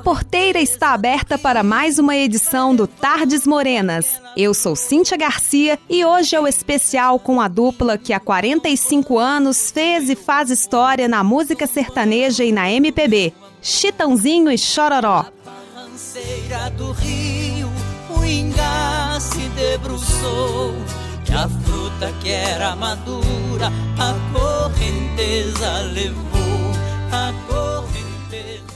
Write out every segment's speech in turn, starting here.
A porteira está aberta para mais uma edição do Tardes Morenas. Eu sou Cíntia Garcia e hoje é o especial com a dupla que há 45 anos fez e faz história na música sertaneja e na MPB. Chitãozinho e Chororó. do rio, o se debruçou. Que a fruta que era madura, a correnteza levou. A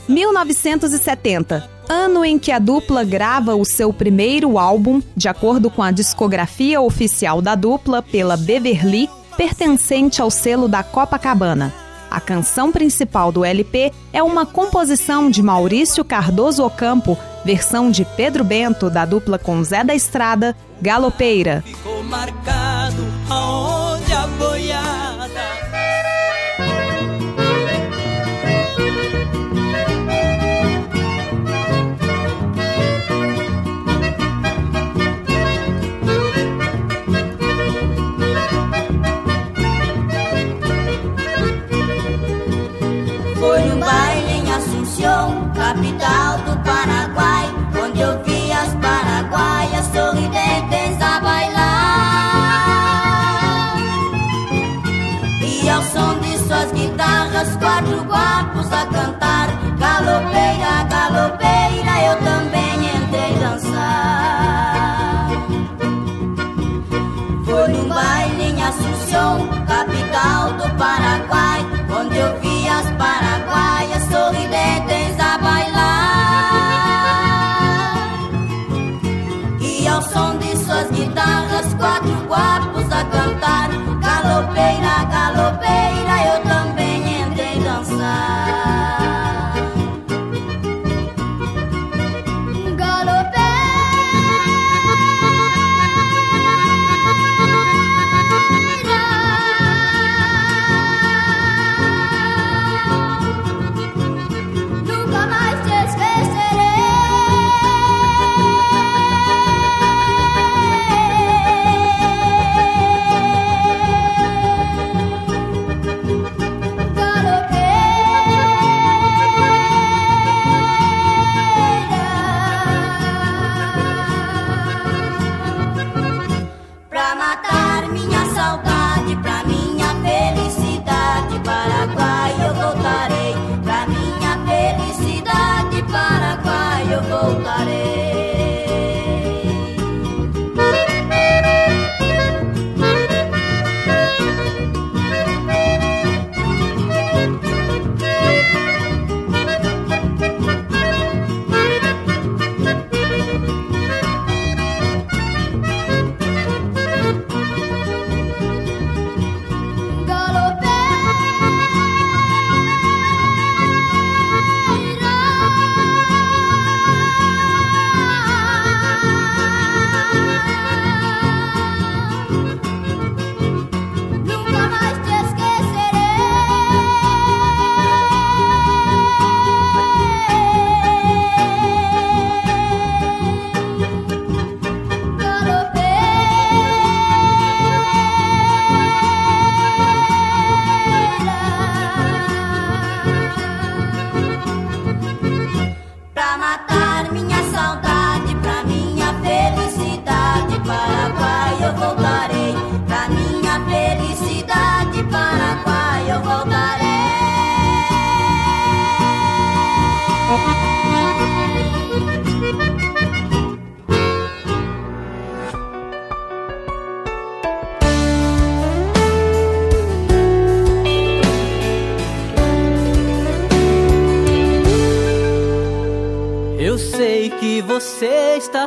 1970, ano em que a dupla grava o seu primeiro álbum, de acordo com a discografia oficial da dupla pela Beverly, pertencente ao selo da Copacabana. A canção principal do LP é uma composição de Maurício Cardoso Ocampo, versão de Pedro Bento da dupla com Zé da Estrada, Galopeira.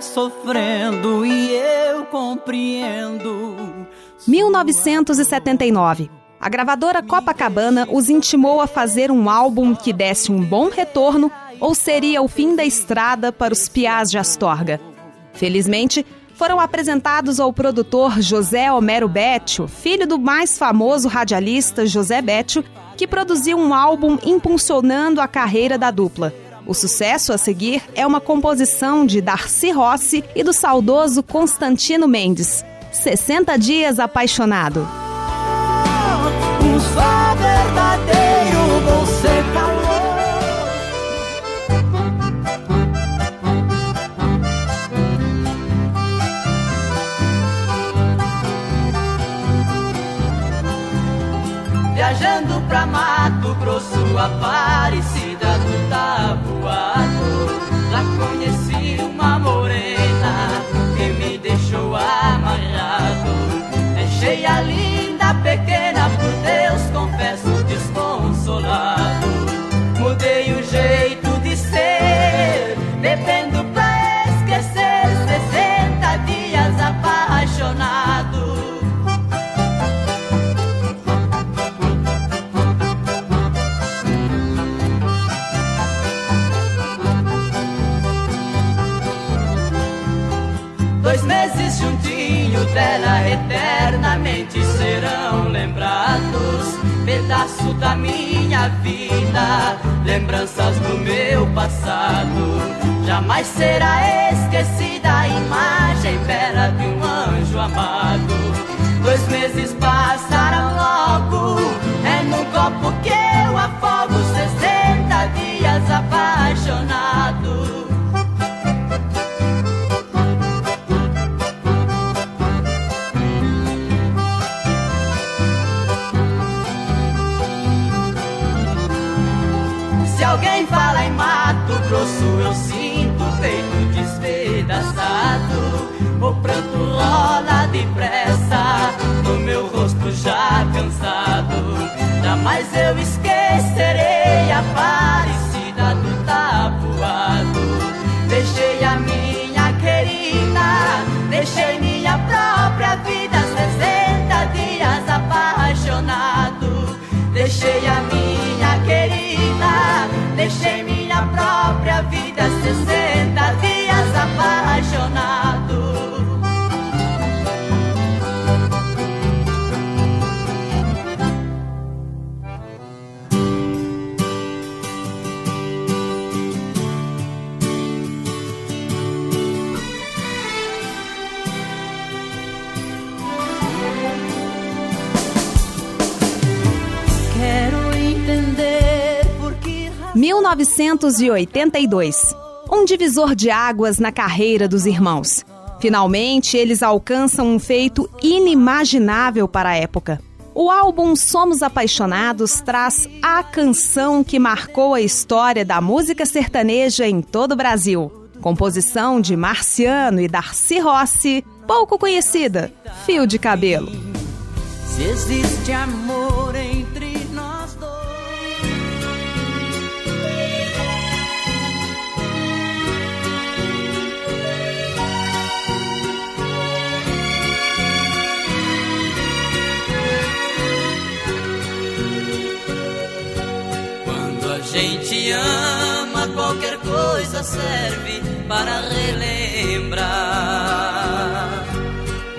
Sofrendo e eu compreendo. 1979. A gravadora Copacabana os intimou a fazer um álbum que desse um bom retorno ou seria o fim da estrada para os piás de Astorga. Felizmente, foram apresentados ao produtor José Homero Bétio, filho do mais famoso radialista José Bétio, que produziu um álbum impulsionando a carreira da dupla. O sucesso a seguir é uma composição de Darcy Rossi e do saudoso Constantino Mendes. 60 Dias Apaixonado. Um só verdadeiro você. Viajando pra Mato Grosso, aparece. Deixei Pedaço da minha vida, lembranças do meu passado. Jamais será esquecida a imagem bela de um anjo amado. Dois meses passaram logo, é num 1982. Um divisor de águas na carreira dos irmãos. Finalmente, eles alcançam um feito inimaginável para a época. O álbum Somos Apaixonados traz a canção que marcou a história da música sertaneja em todo o Brasil. Composição de Marciano e Darcy Rossi, pouco conhecida, Fio de Cabelo. Se existe amor entre ama, qualquer coisa serve para relembrar.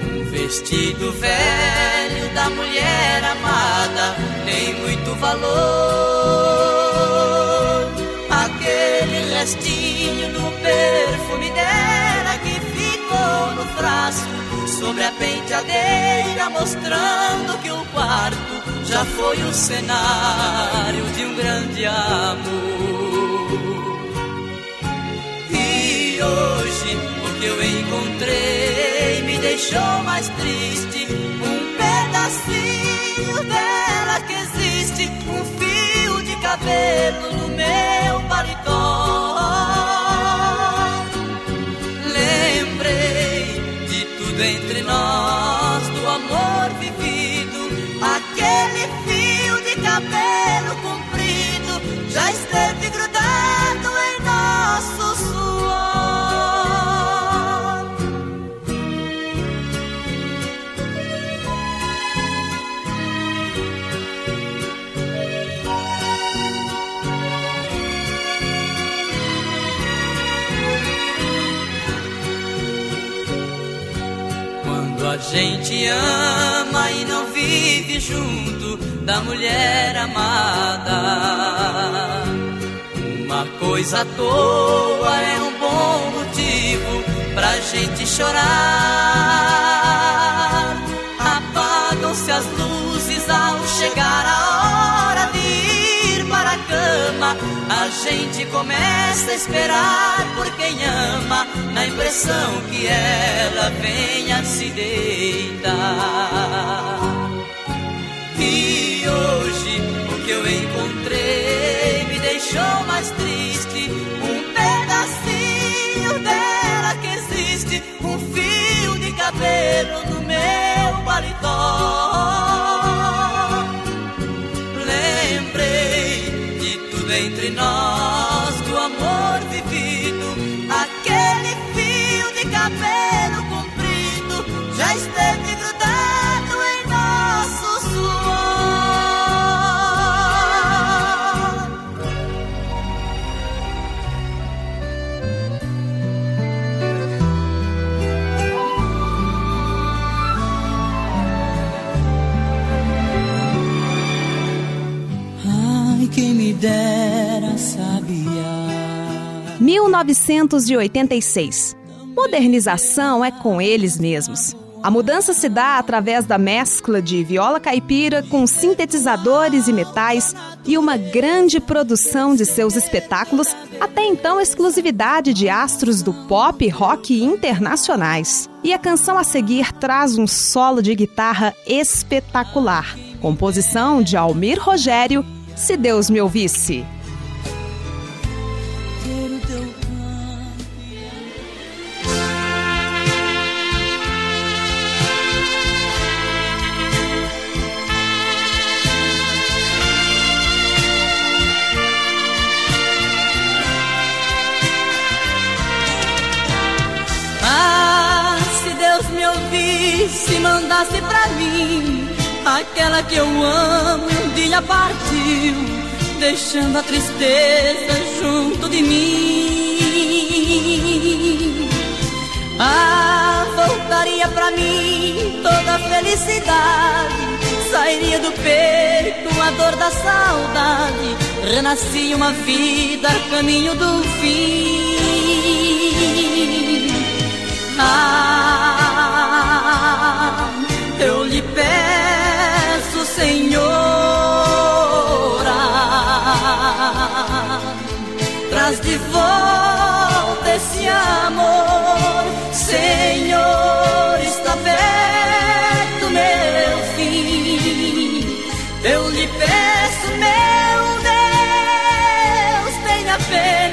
Um vestido velho da mulher amada tem muito valor. Aquele restinho do perfume dela que ficou no frasco sobre a penteadeira, mostrando que o quarto já foi o cenário de um grande amor. E hoje o que eu encontrei me deixou mais triste. Um pedacinho dela que existe, um fio de cabelo gente ama e não vive junto da mulher amada, uma coisa à toa é um bom motivo pra gente chorar. Gente começa a esperar por quem ama, na impressão que ela venha se deitar. 1986. Modernização é com eles mesmos. A mudança se dá através da mescla de viola caipira com sintetizadores e metais e uma grande produção de seus espetáculos, até então exclusividade de astros do pop rock internacionais. E a canção a seguir traz um solo de guitarra espetacular. Composição de Almir Rogério, Se Deus Me Ouvisse. Aquela que eu amo um dia partiu, deixando a tristeza junto de mim. Ah, voltaria pra mim toda a felicidade, sairia do peito a dor da saudade, renascia uma vida caminho do fim. Ah, eu lhe peço, volta esse amor, Senhor, está perto meu fim. Eu lhe peço, meu Deus, tenha pena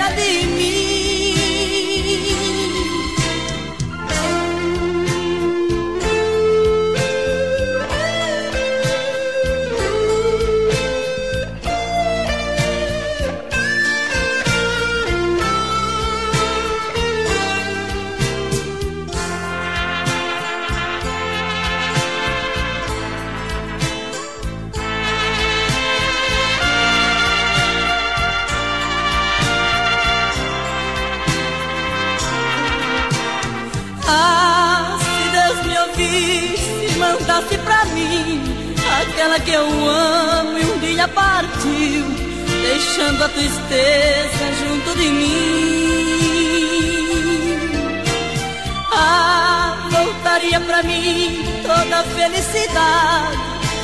deixando a tristeza junto de mim. Ah, voltaria pra mim toda a felicidade,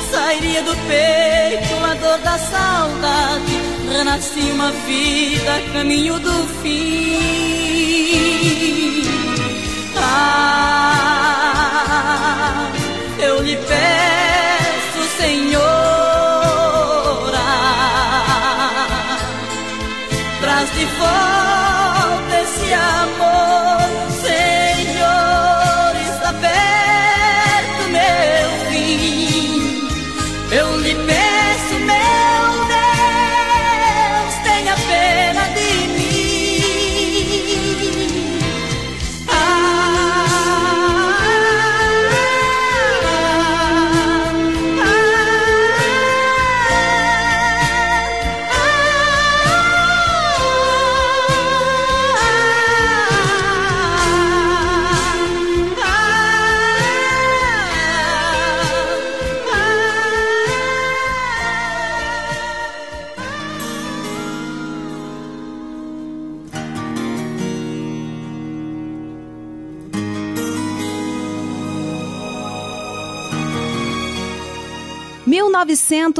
sairia do peito a dor da saudade, renascia uma vida caminho do fim. Ah, traz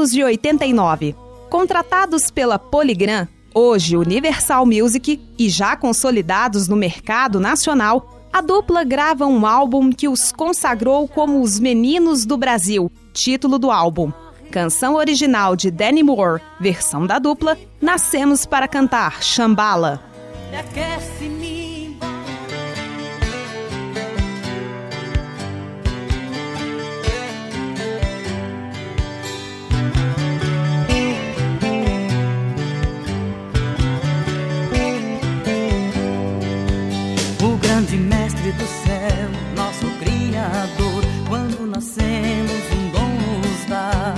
1989. Contratados pela Polygram, hoje Universal Music e já consolidados no mercado nacional, a dupla grava um álbum que os consagrou como os Meninos do Brasil, título do álbum. Canção original de Danny Moore, versão da dupla, Nascemos para Cantar, Chambala. Me aquece, me Quando nascemos, um dom nos dá.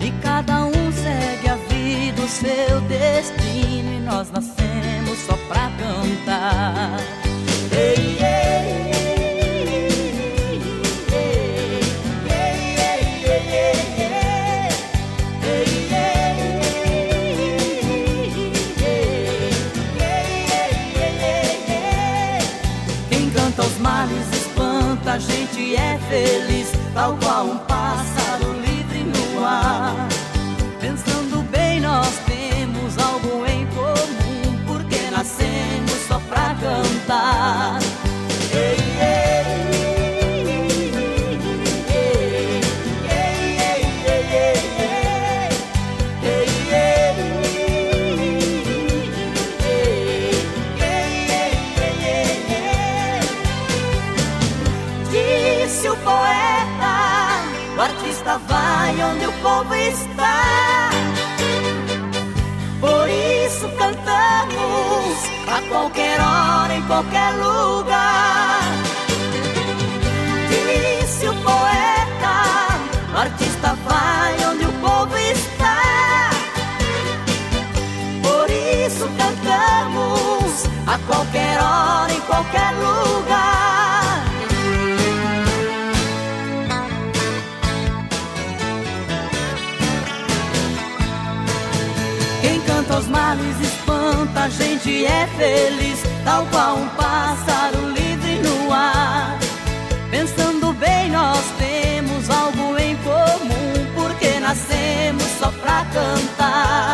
E cada um segue a vida, o seu destino. E nós nascemos só pra cantar. Artista vai onde o povo está. Por isso cantamos a qualquer hora, em qualquer lugar. Disse o poeta, artista vai onde o povo está. Por isso cantamos a qualquer hora, em qualquer lugar. A gente é feliz, tal qual um pássaro livre no ar. Pensando bem, nós temos algo em comum, porque nascemos só pra cantar.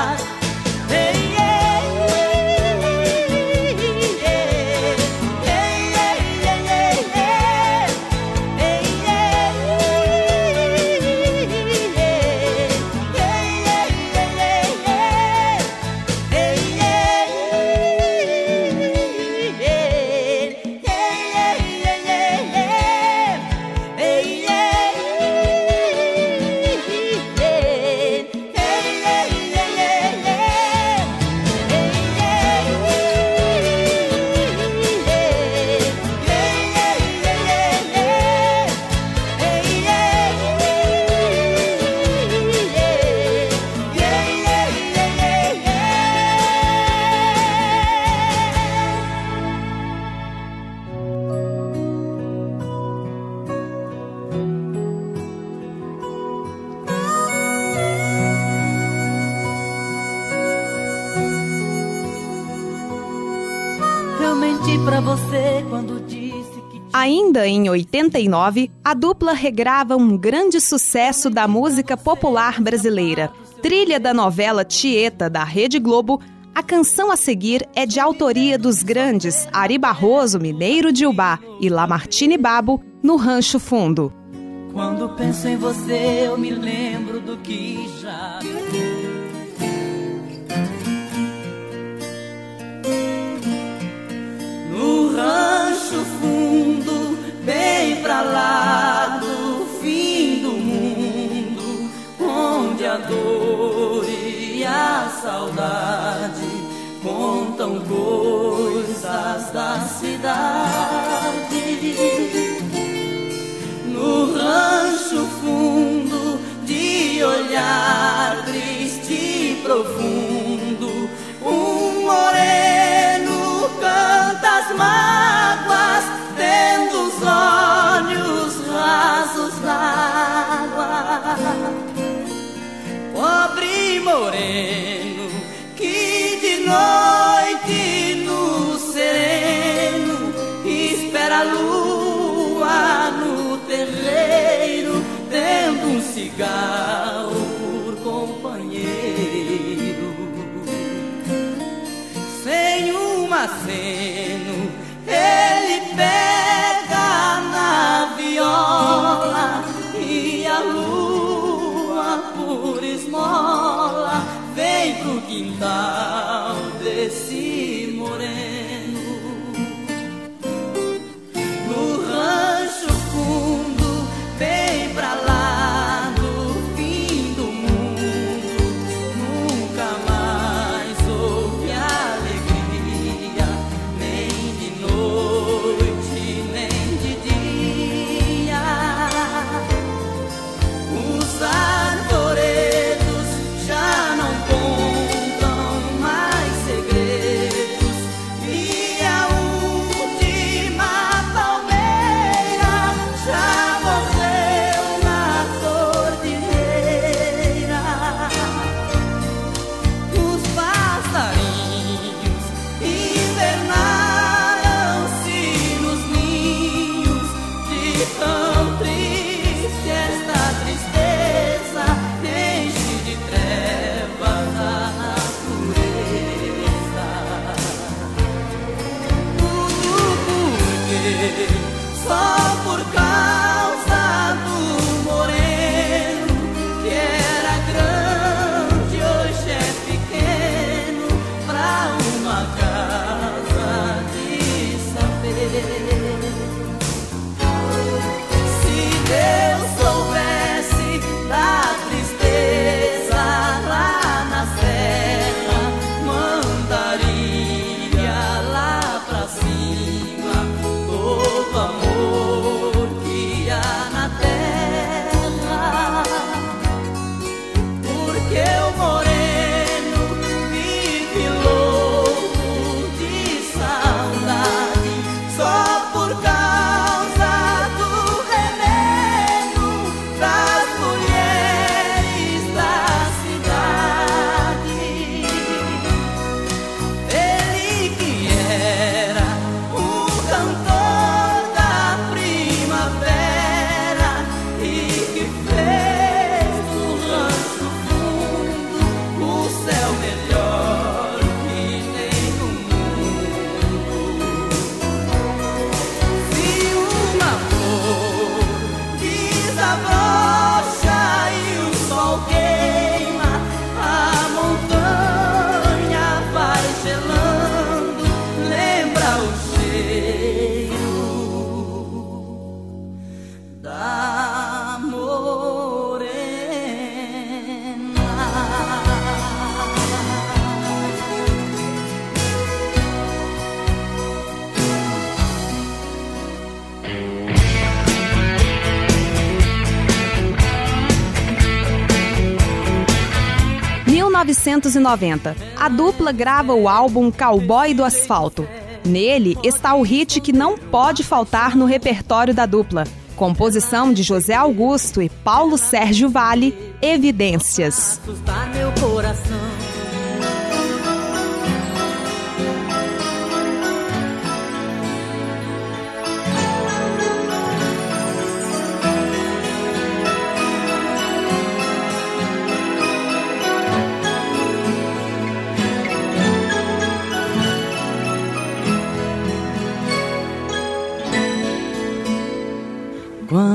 89, a dupla regrava um grande sucesso da música popular brasileira. Trilha da novela Tieta, da Rede Globo, a canção a seguir é de autoria dos grandes Ari Barroso, Mineiro de Ubá e Lamartine Babo, no Rancho Fundo. Quando penso em você, eu me lembro do que já. No rancho fundo bem pra lá Pobre moreno que de noite no sereno espera a lua no terreiro, tendo um cigarro 나. 1990, a dupla grava o álbum Cowboy do Asfalto. Nele está o hit que não pode faltar no repertório da dupla. Composição de José Augusto e Paulo Sérgio Vale, Evidências. Meu coração.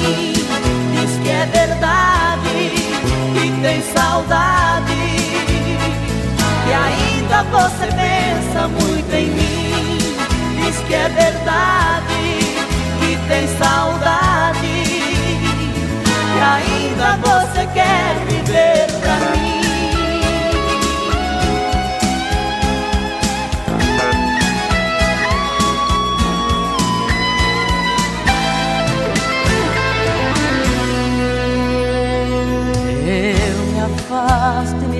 diz que é verdade, que tem saudade, que ainda você pensa muito em mim. Diz que é verdade, que tem saudade, que ainda você quer viver pra mim.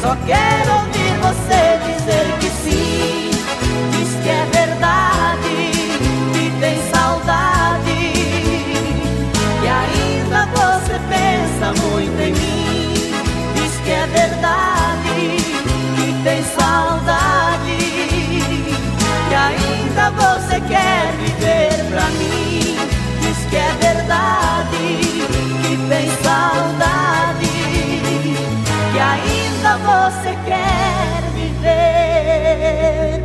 Só quero ouvir você dizer que sim, diz que é verdade, que tem saudade, e ainda você pensa muito em mim. Que é verdade, que tem saudade, que ainda você quer viver pra mim. Diz que é verdade, vida você quer viver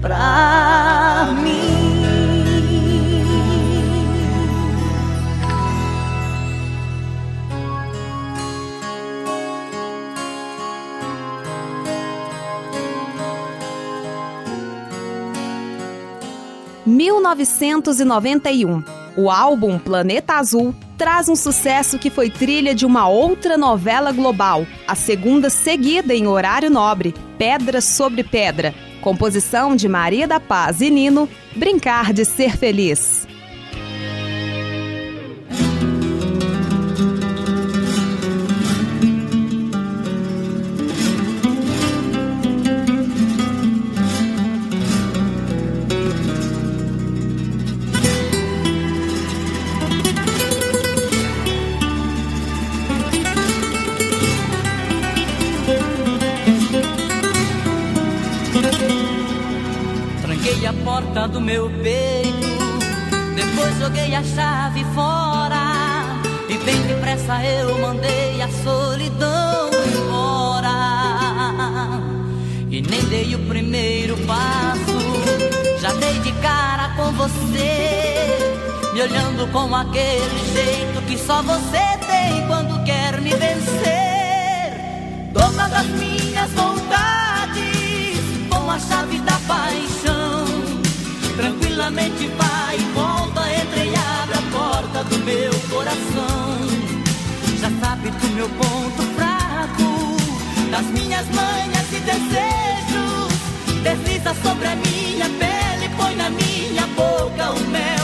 pra mim? Mil novecentos e noventa e um. O álbum Planeta Azul traz um sucesso que foi trilha de uma outra novela global, a segunda seguida em horário nobre, Pedra sobre Pedra, composição de Maria da Paz e Nino, Brincar de Ser Feliz. De cara com você. Me olhando com aquele jeito que só você tem quando quer me vencer. Dona das minhas vontades, com a chave da paixão tranquilamente vai e volta, entra e abre a porta do meu coração. Já sabe do meu ponto fraco, das minhas manhas e desejos. Desliza sobre a minha pele, na minha boca o mel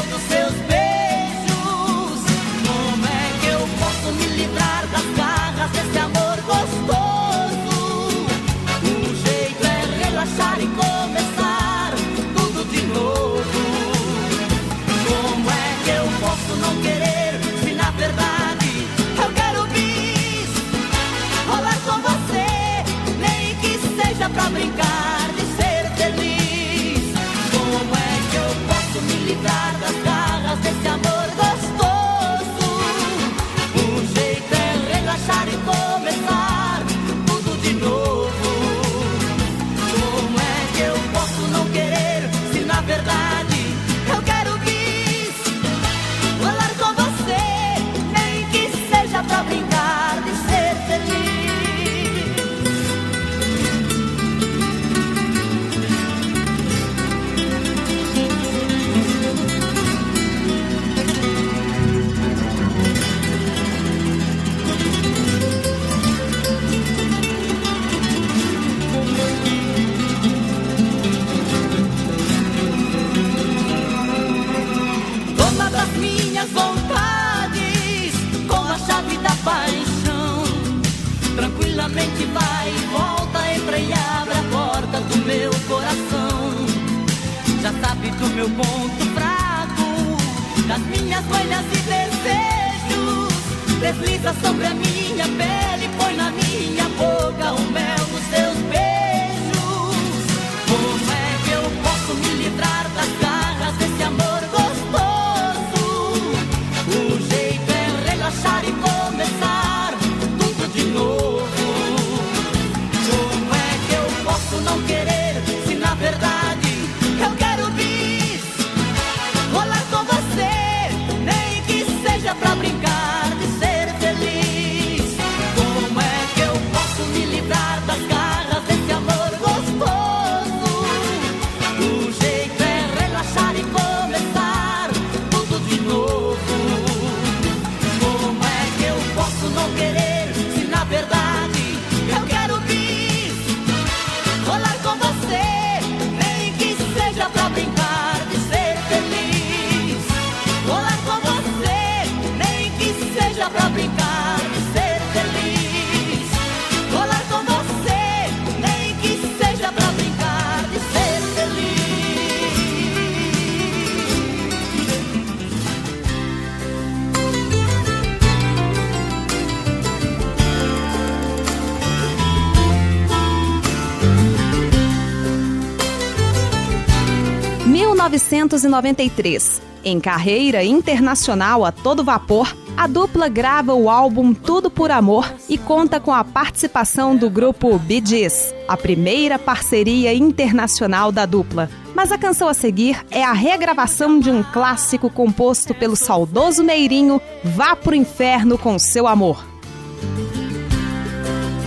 1993, em carreira internacional a todo vapor, a dupla grava o álbum Tudo por Amor e conta com a participação do grupo Bee Gees, a primeira parceria internacional da dupla. Mas a canção a seguir é a regravação de um clássico composto pelo saudoso Meirinho, Vá pro Inferno com Seu Amor.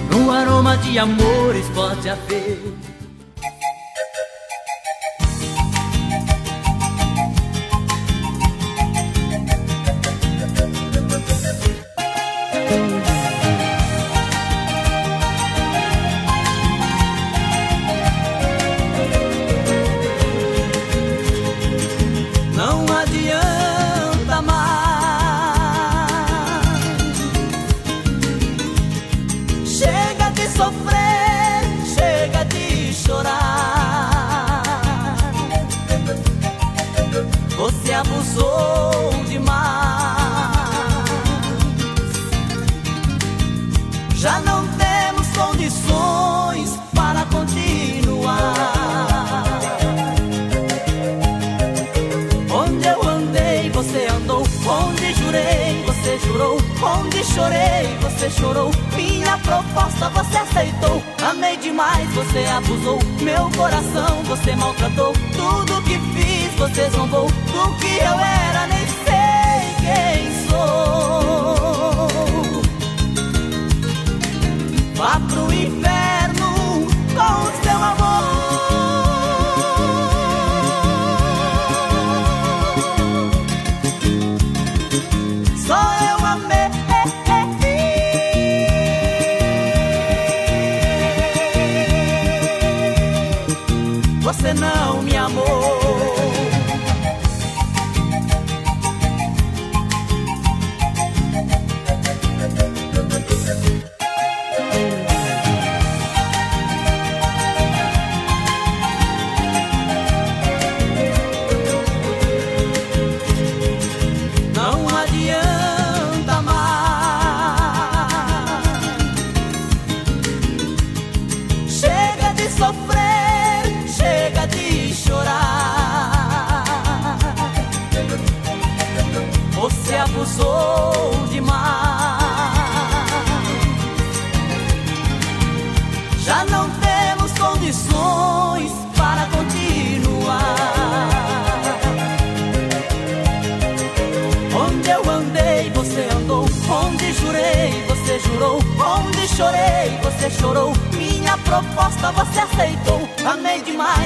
No aroma de amores pode haver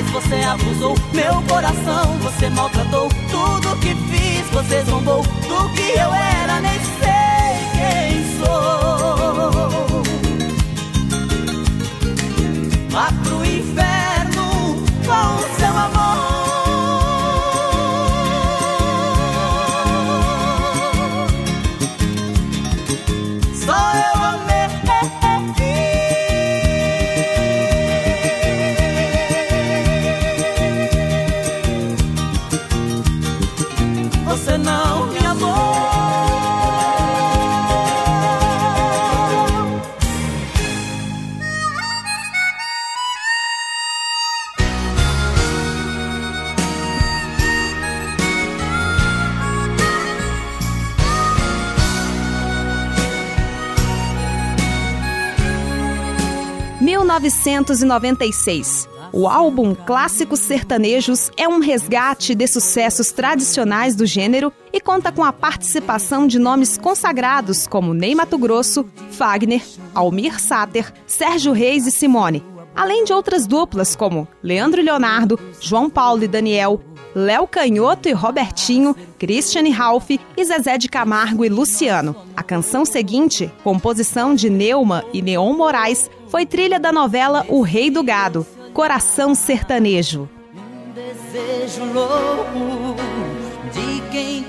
você abusou. Meu coração você maltratou. Tudo que fiz, você zombou. Do que eu era, nem sei quem sou. Vá pro 1996. O álbum Clássicos Sertanejos é um resgate de sucessos tradicionais do gênero e conta com a participação de nomes consagrados como Ney Mato Grosso, Fagner, Almir Sater, Sérgio Reis e Simone, além de outras duplas como Leandro e Leonardo, João Paulo e Daniel, Léo Canhoto e Robertinho, Christian e Ralph e Zezé de Camargo e Luciano. Canção seguinte, composição de Neuma e Neon Moraes, foi trilha da novela O Rei do Gado, Coração Sertanejo. Um desejo louco de quem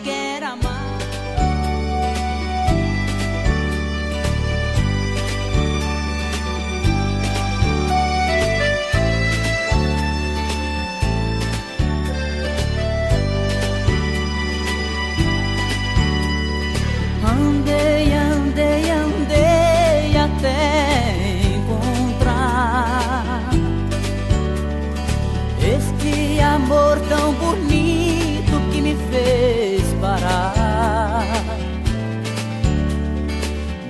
tão bonito que me fez parar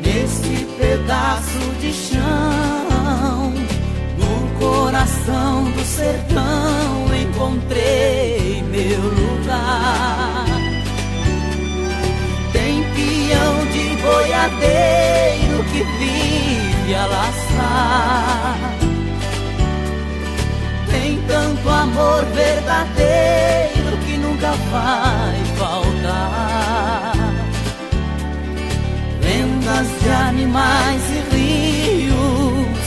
nesse pedaço de chão no coração do sertão encontrei meu lugar tem peão de boiadeiro que vive a laçar. Tanto amor verdadeiro que nunca vai faltar. Lendas de animais e rios,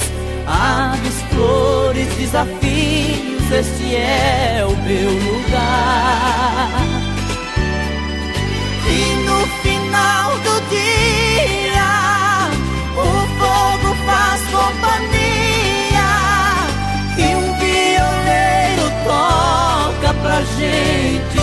aves, flores, desafios, este é o meu lugar. Toca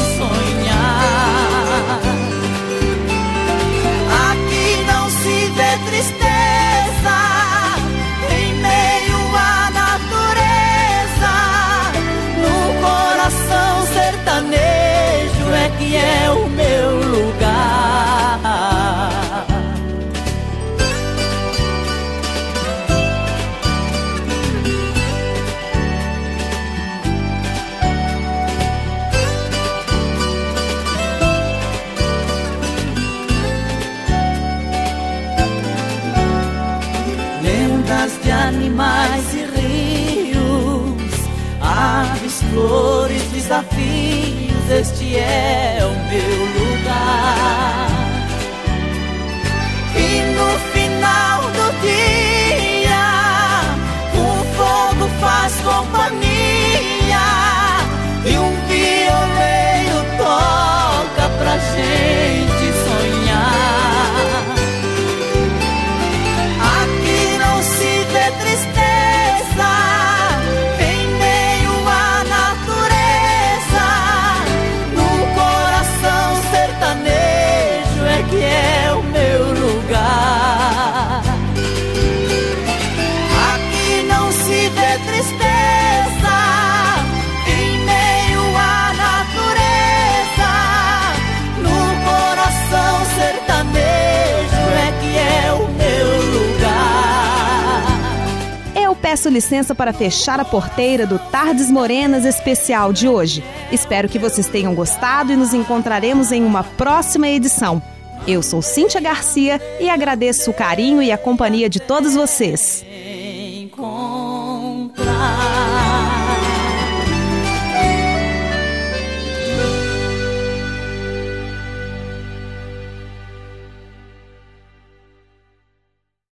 é licença para fechar a porteira do Tardes Morenas especial de hoje. Espero que vocês tenham gostado e nos encontraremos em uma próxima edição. Eu sou Cíntia Garcia e agradeço o carinho e a companhia de todos vocês.